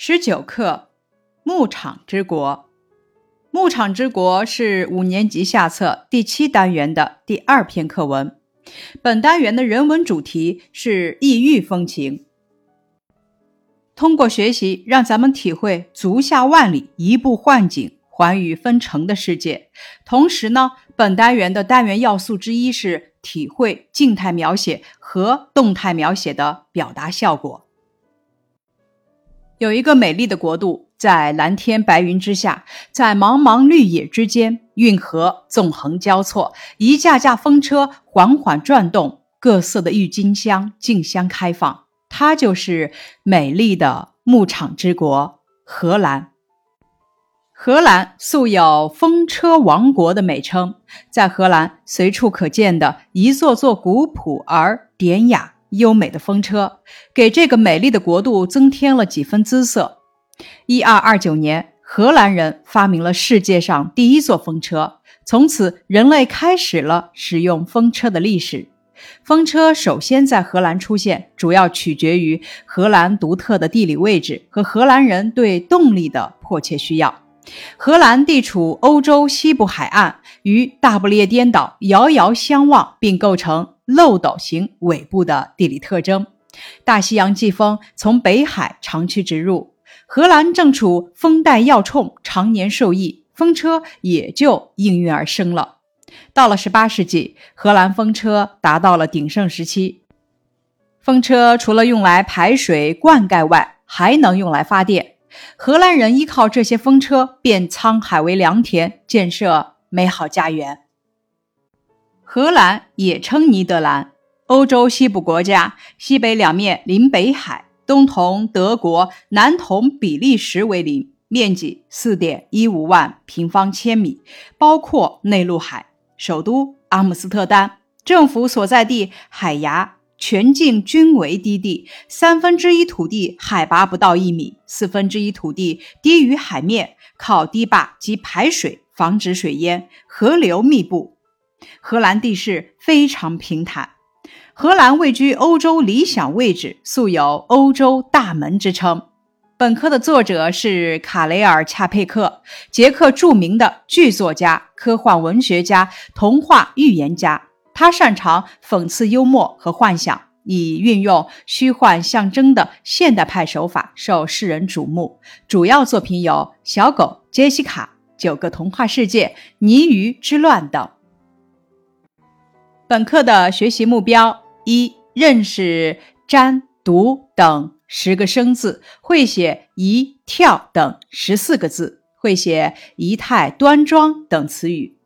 十九课《牧场之国》。牧场之国是五年级下册第七单元的第二篇课文。本单元的人文主题是异域风情。通过学习，让咱们体会足下万里，一步换景，寰宇分成的世界。同时呢，本单元的单元要素之一是体会静态描写和动态描写的表达效果。有一个美丽的国度，在蓝天白云之下，在茫茫绿野之间，运河纵横交错，一架架风车缓缓转动，各色的郁金香竞相开放。它就是美丽的牧场之国——荷兰。荷兰素有“风车王国”的美称，在荷兰随处可见的一座座古朴而典雅。优美的风车给这个美丽的国度增添了几分姿色。一二二九年，荷兰人发明了世界上第一座风车，从此人类开始了使用风车的历史。风车首先在荷兰出现，主要取决于荷兰独特的地理位置和荷兰人对动力的迫切需要。荷兰地处欧洲西部海岸，与大不列颠岛遥遥相望，并构成。漏斗形尾部的地理特征，大西洋季风从北海长驱直入，荷兰正处风带要冲，常年受益，风车也就应运而生了。到了十八世纪，荷兰风车达到了鼎盛时期。风车除了用来排水灌溉外，还能用来发电。荷兰人依靠这些风车，变沧海为良田，建设美好家园。荷兰也称尼德兰，欧洲西部国家，西北两面临北海，东同德国，南同比利时为邻，面积四点一五万平方千米，包括内陆海，首都阿姆斯特丹，政府所在地海牙全境均为低地，三分之一土地海拔不到一米，四分之一土地低于海面，靠堤坝及排水防止水淹，河流密布。荷兰地势非常平坦，荷兰位居欧洲理想位置，素有“欧洲大门”之称。本科的作者是卡雷尔·恰佩克，捷克著名的剧作家、科幻文学家、童话预言家。他擅长讽刺幽默和幻想，以运用虚幻象征的现代派手法受世人瞩目。主要作品有《小狗杰西卡》《九个童话世界》《泥鱼之乱》等。本课的学习目标：一、认识“粘”“读”等十个生字，会写“一”“跳”等十四个字，会写“仪态端庄”等词语。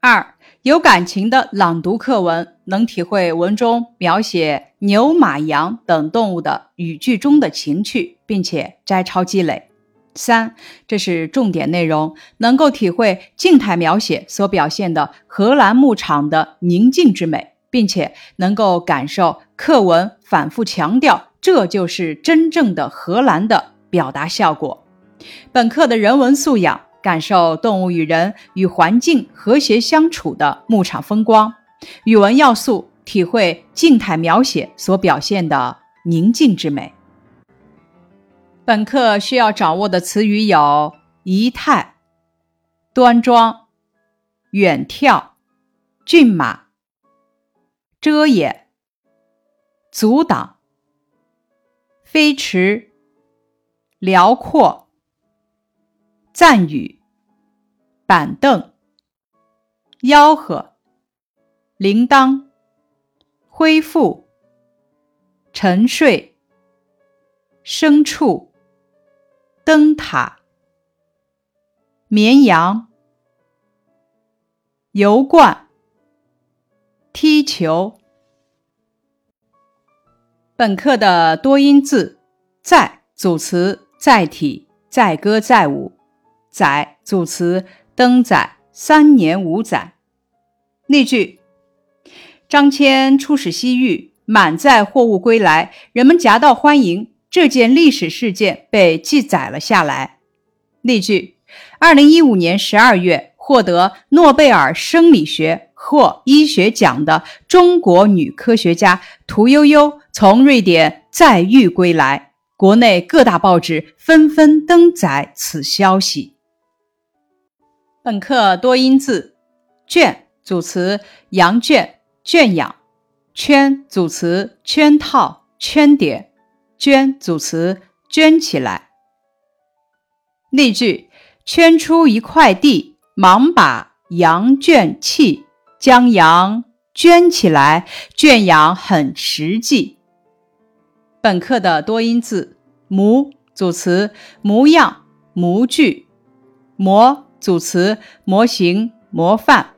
二、有感情的朗读课文，能体会文中描写牛、马、羊等动物的语句中的情趣，并且摘抄积累。三，这是重点内容，能够体会静态描写所表现的荷兰牧场的宁静之美，并且能够感受课文反复强调，这就是真正的荷兰的表达效果。本课的人文素养，感受动物与人与环境和谐相处的牧场风光；语文要素，体会静态描写所表现的宁静之美。本课需要掌握的词语有：仪态、端庄、远眺、骏马、遮掩、阻挡、飞驰、辽阔、赞语、板凳、吆喝、铃铛、恢复、沉睡、牲畜。灯塔、绵羊、油罐、踢球。本课的多音字：载组词载体，载歌载舞；载组词登载，三年五载。例句：张骞出使西域，满载货物归来，人们夹道欢迎。这件历史事件被记载了下来。例句：二零一五年十二月，获得诺贝尔生理学或医学奖的中国女科学家屠呦呦从瑞典载誉归来。国内各大报纸纷纷登载此消息。本课多音字，圈组词羊圈、圈养；圈组词圈套、圈点；捐组词捐起来。例句：圈出一块地，忙把羊圈弃，将羊圈起来，圈养很实际。本课的多音字模组词模样、模具；模组词模型、模范。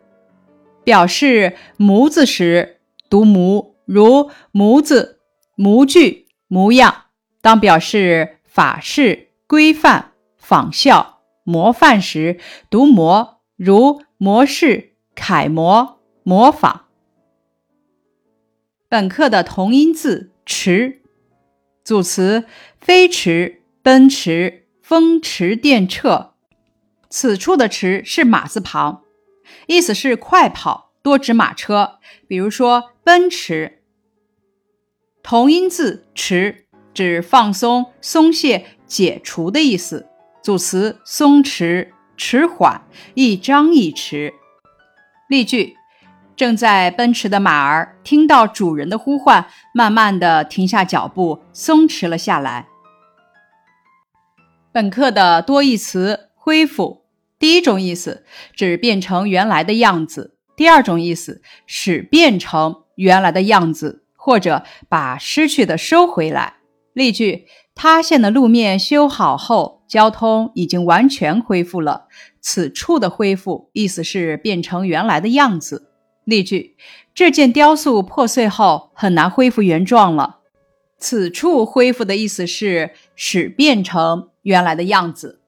表示模子时读模，如模子、模具、模样；当表示法式、规范、仿效、模范时读模，如模式、楷模、模仿。本课的同音字驰。组词：飞驰、奔驰、风驰电掣。此处的“驰”是马字旁，意思是快跑、多指马车。比如说，奔驰。同音字“驰”指放松、松懈、解除的意思。组词：松弛、迟缓、一张一弛。例句。正在奔驰的马儿听到主人的呼唤，慢慢的停下脚步，松弛了下来。本课的多义词恢复，第一种意思指变成原来的样子；第二种意思使变成原来的样子，或者把失去的收回来。例句：塌陷的路面修好后，交通已经完全恢复了。此处的恢复意思是变成原来的样子。例句：这件雕塑破碎后很难恢复原状了。此处恢复的意思是使变成原来的样子。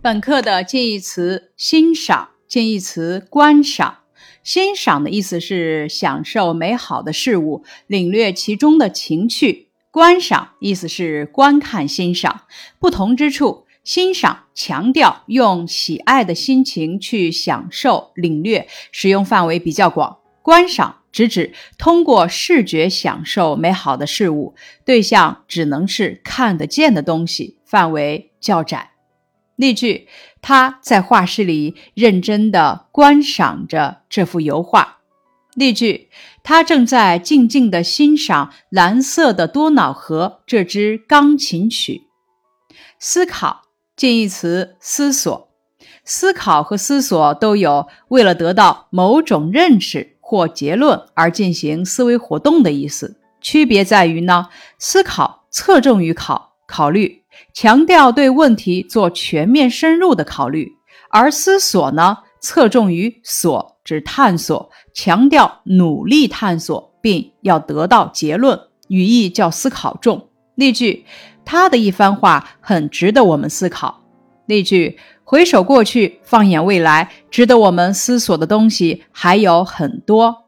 本课的近义词欣赏，近义词观赏。欣赏的意思是享受美好的事物，领略其中的情趣；观赏意思是观看欣赏。不同之处。欣赏强调用喜爱的心情去享受、领略，使用范围比较广；观赏直指通过视觉享受美好的事物，对象只能是看得见的东西，范围较窄。例句：他在画室里认真地观赏着这幅油画。例句：他正在静静地欣赏蓝色的多瑙河这支钢琴曲。思考。近义词思索、思考和思索都有为了得到某种认识或结论而进行思维活动的意思。区别在于呢，思考侧重于考考虑，强调对问题做全面深入的考虑；而思索呢，侧重于索，指探索，强调努力探索并要得到结论，语义叫思考重。例句。他的一番话很值得我们思考。例句：回首过去，放眼未来，值得我们思索的东西还有很多。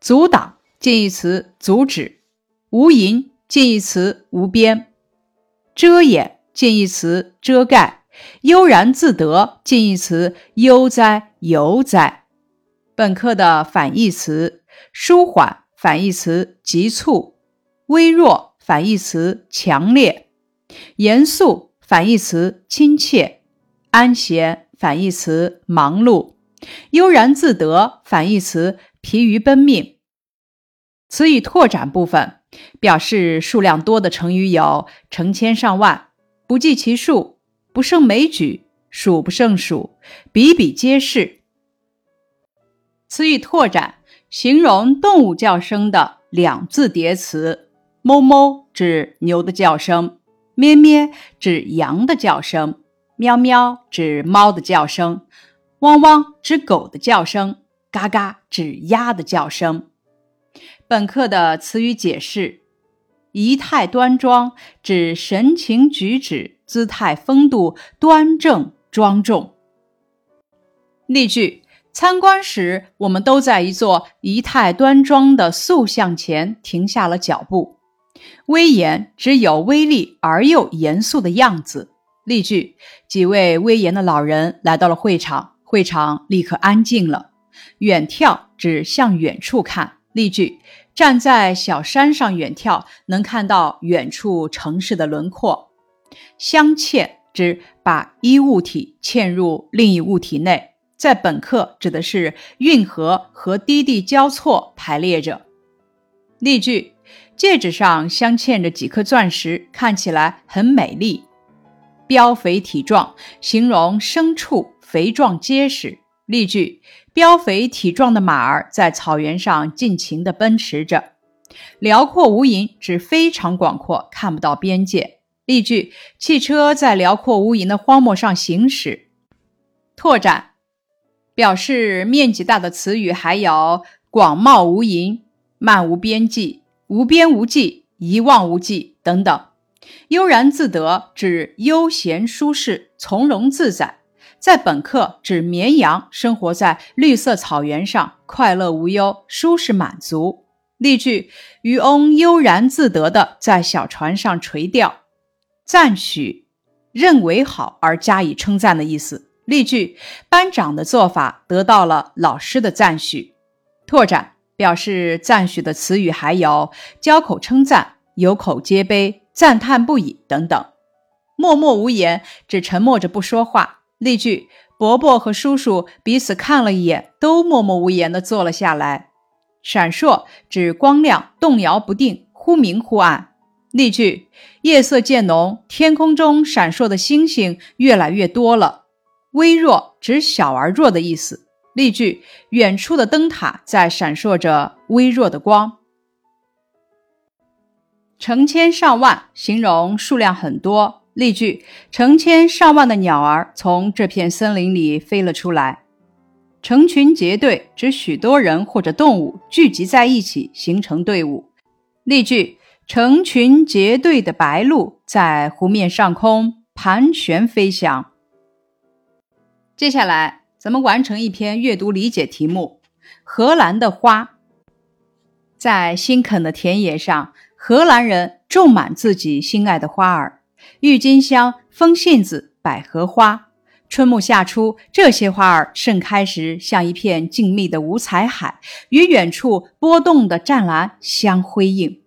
阻挡近义词阻止，无垠近义词无边，遮掩近义词遮盖，悠然自得近义词悠哉游哉。本课的反义词：舒缓反义词急促，微弱。反义词强烈，严肃反义词亲切，安闲反义词忙碌，悠然自得反义词疲于奔命。词语拓展部分表示数量多的成语有成千上万、不计其数、不胜枚举、数不胜数、比比皆是。词语拓展形容动物叫声的两字叠词。哞哞指牛的叫声，咩咩指羊的叫声，喵喵指猫的叫声，汪汪指狗的叫声，嘎嘎指鸭的叫声。本课的词语解释：仪态端庄指神情举止、姿态风度端正庄重。例句：参观时，我们都在一座仪态端庄的塑像前停下了脚步。威严只有威力而又严肃的样子。例句：几位威严的老人来到了会场，会场立刻安静了。远眺指向远处看。例句：站在小山上远眺，能看到远处城市的轮廓。镶嵌指把一物体嵌入另一物体内，在本课指的是运河和低地交错排列着。例句：戒指上镶嵌着几颗钻石，看起来很美丽。膘肥体壮，形容牲畜肥壮结实。例句：膘肥体壮的马儿在草原上尽情地奔驰着。辽阔无垠指非常广阔，看不到边界。例句：汽车在辽阔无垠的荒漠上行驶。拓展表示面积大的词语还有广袤无垠、漫无边际、无边无际、一望无际等等。悠然自得指悠闲舒适、从容自在。在本课指绵羊生活在绿色草原上，快乐无忧、舒适满足。例句：渔翁悠然自得地在小船上垂钓。赞许，认为好而加以称赞的意思。例句：班长的做法得到了老师的赞许。拓展表示赞许的词语还有交口称赞、有口皆碑。赞叹不已等等，默默无言指沉默着不说话。例句：伯伯和叔叔彼此看了一眼，都默默无言地坐了下来。闪烁指光亮动摇不定，忽明忽暗。例句：夜色渐浓，天空中闪烁的星星越来越多了。微弱指小而弱的意思。例句：远处的灯塔在闪烁着微弱的光。成千上万，形容数量很多。例句：成千上万的鸟儿从这片森林里飞了出来。成群结队指许多人或者动物聚集在一起形成队伍。例句：成群结队的白鹭在湖面上空盘旋飞翔。接下来，咱们完成一篇阅读理解题目：荷兰的花，在新垦的田野上。荷兰人种满自己心爱的花儿，郁金香、风信子、百合花。春末夏初，这些花儿盛开时，像一片静谧的五彩海，与远处波动的湛蓝相辉映。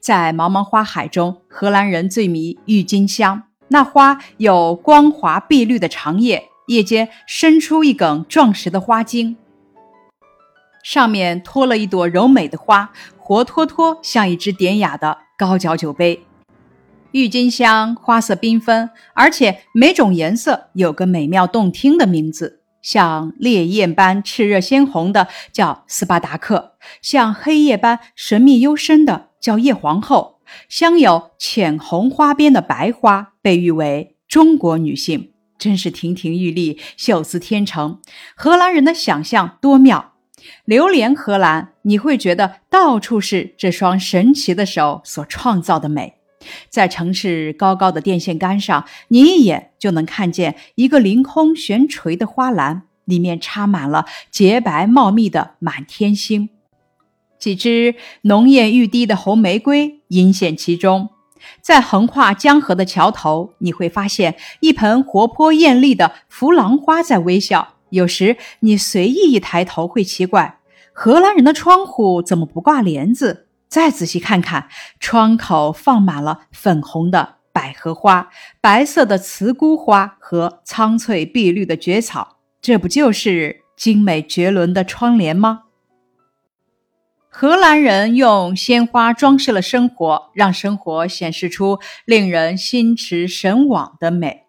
在茫茫花海中，荷兰人最迷郁金香。那花有光滑碧绿的长叶，叶间伸出一梗壮实的花茎，上面托了一朵柔美的花。活脱脱像一只典雅的高脚酒杯，郁金香花色缤纷，而且每种颜色有个美妙动听的名字，像烈焰般炽热鲜红的叫斯巴达克，像黑夜般神秘幽深的叫叶皇后，镶有浅红花边的白花被誉为中国女性，真是亭亭玉立，秀姿天成。荷兰人的想象多妙。流连荷兰，你会觉得到处是这双神奇的手所创造的美。在城市高高的电线杆上，你一眼就能看见一个凌空悬垂的花篮，里面插满了洁白茂密的满天星，几枝浓艳欲滴的红玫瑰隐现其中。在横跨江河的桥头，你会发现一盆活泼艳丽的弗朗花在微笑。有时你随意一抬头，会奇怪，荷兰人的窗户怎么不挂帘子？再仔细看看，窗口放满了粉红的百合花、白色的茨菇花和苍翠碧绿的蕨草，这不就是精美绝伦的窗帘吗？荷兰人用鲜花装饰了生活，让生活显示出令人心驰神往的美。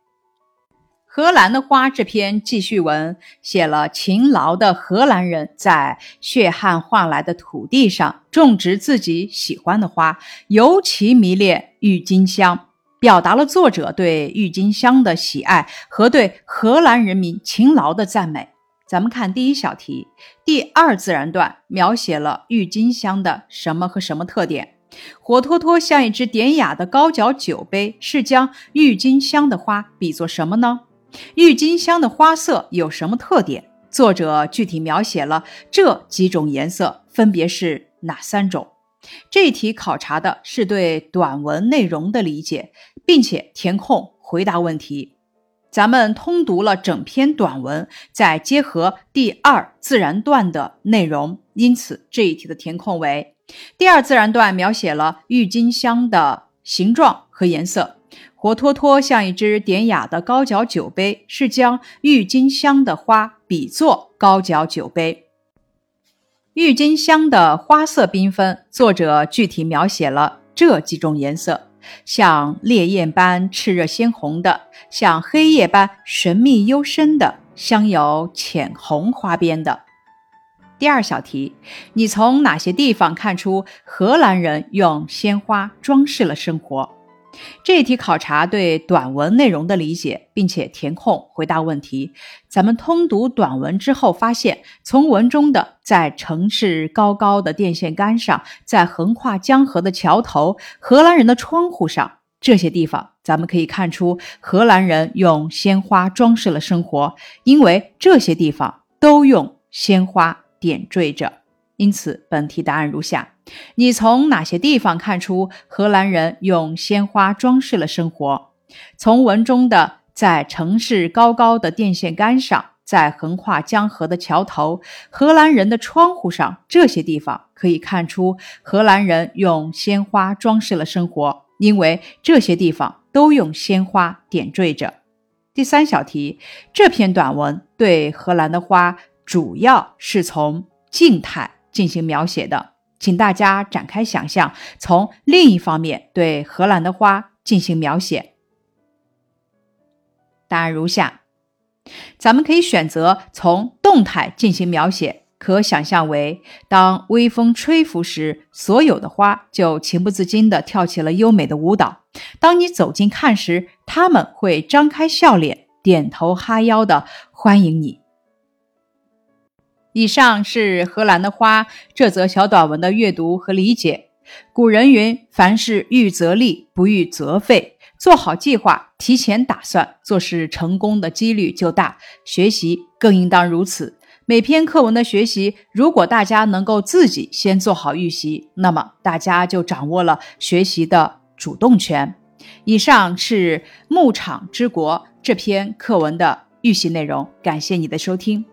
荷兰的花这篇记叙文写了勤劳的荷兰人在血汗换来的土地上种植自己喜欢的花，尤其迷恋郁金香，表达了作者对郁金香的喜爱和对荷兰人民勤劳的赞美。咱们看第一小题，第二自然段描写了郁金香的什么和什么特点？活脱脱像一只典雅的高脚酒杯，是将郁金香的花比作什么呢？郁金香的花色有什么特点？作者具体描写了这几种颜色，分别是哪三种？这一题考察的是对短文内容的理解，并且填空回答问题。咱们通读了整篇短文，再结合第二自然段的内容，因此这一题的填空为：第二自然段描写了郁金香的形状和颜色，活脱脱像一只典雅的高脚酒杯，是将郁金香的花比作高脚酒杯。郁金香的花色缤纷，作者具体描写了这几种颜色：像烈焰般炽热鲜红的，像黑夜般神秘幽深的，镶有浅红花边的。第二小题，你从哪些地方看出荷兰人用鲜花装饰了生活？这一题考察对短文内容的理解，并且填空回答问题。咱们通读短文之后，发现从文中的在城市高高的电线杆上，在横跨江河的桥头，荷兰人的窗户上这些地方，咱们可以看出荷兰人用鲜花装饰了生活，因为这些地方都用鲜花。点缀着，因此本题答案如下：你从哪些地方看出荷兰人用鲜花装饰了生活？从文中的在城市高高的电线杆上，在横跨江河的桥头，荷兰人的窗户上这些地方可以看出荷兰人用鲜花装饰了生活，因为这些地方都用鲜花点缀着。第三小题，这篇短文对荷兰的花。主要是从静态进行描写的，请大家展开想象，从另一方面对荷兰的花进行描写。答案如下：咱们可以选择从动态进行描写，可想象为当微风吹拂时，所有的花就情不自禁地跳起了优美的舞蹈；当你走近看时，它们会张开笑脸，点头哈腰地欢迎你。以上是荷兰的花这则小短文的阅读和理解。古人云：“凡事预则立，不预则废。”做好计划，提前打算，做事成功的几率就大。学习更应当如此。每篇课文的学习，如果大家能够自己先做好预习，那么大家就掌握了学习的主动权。以上是《牧场之国》这篇课文的预习内容。感谢你的收听。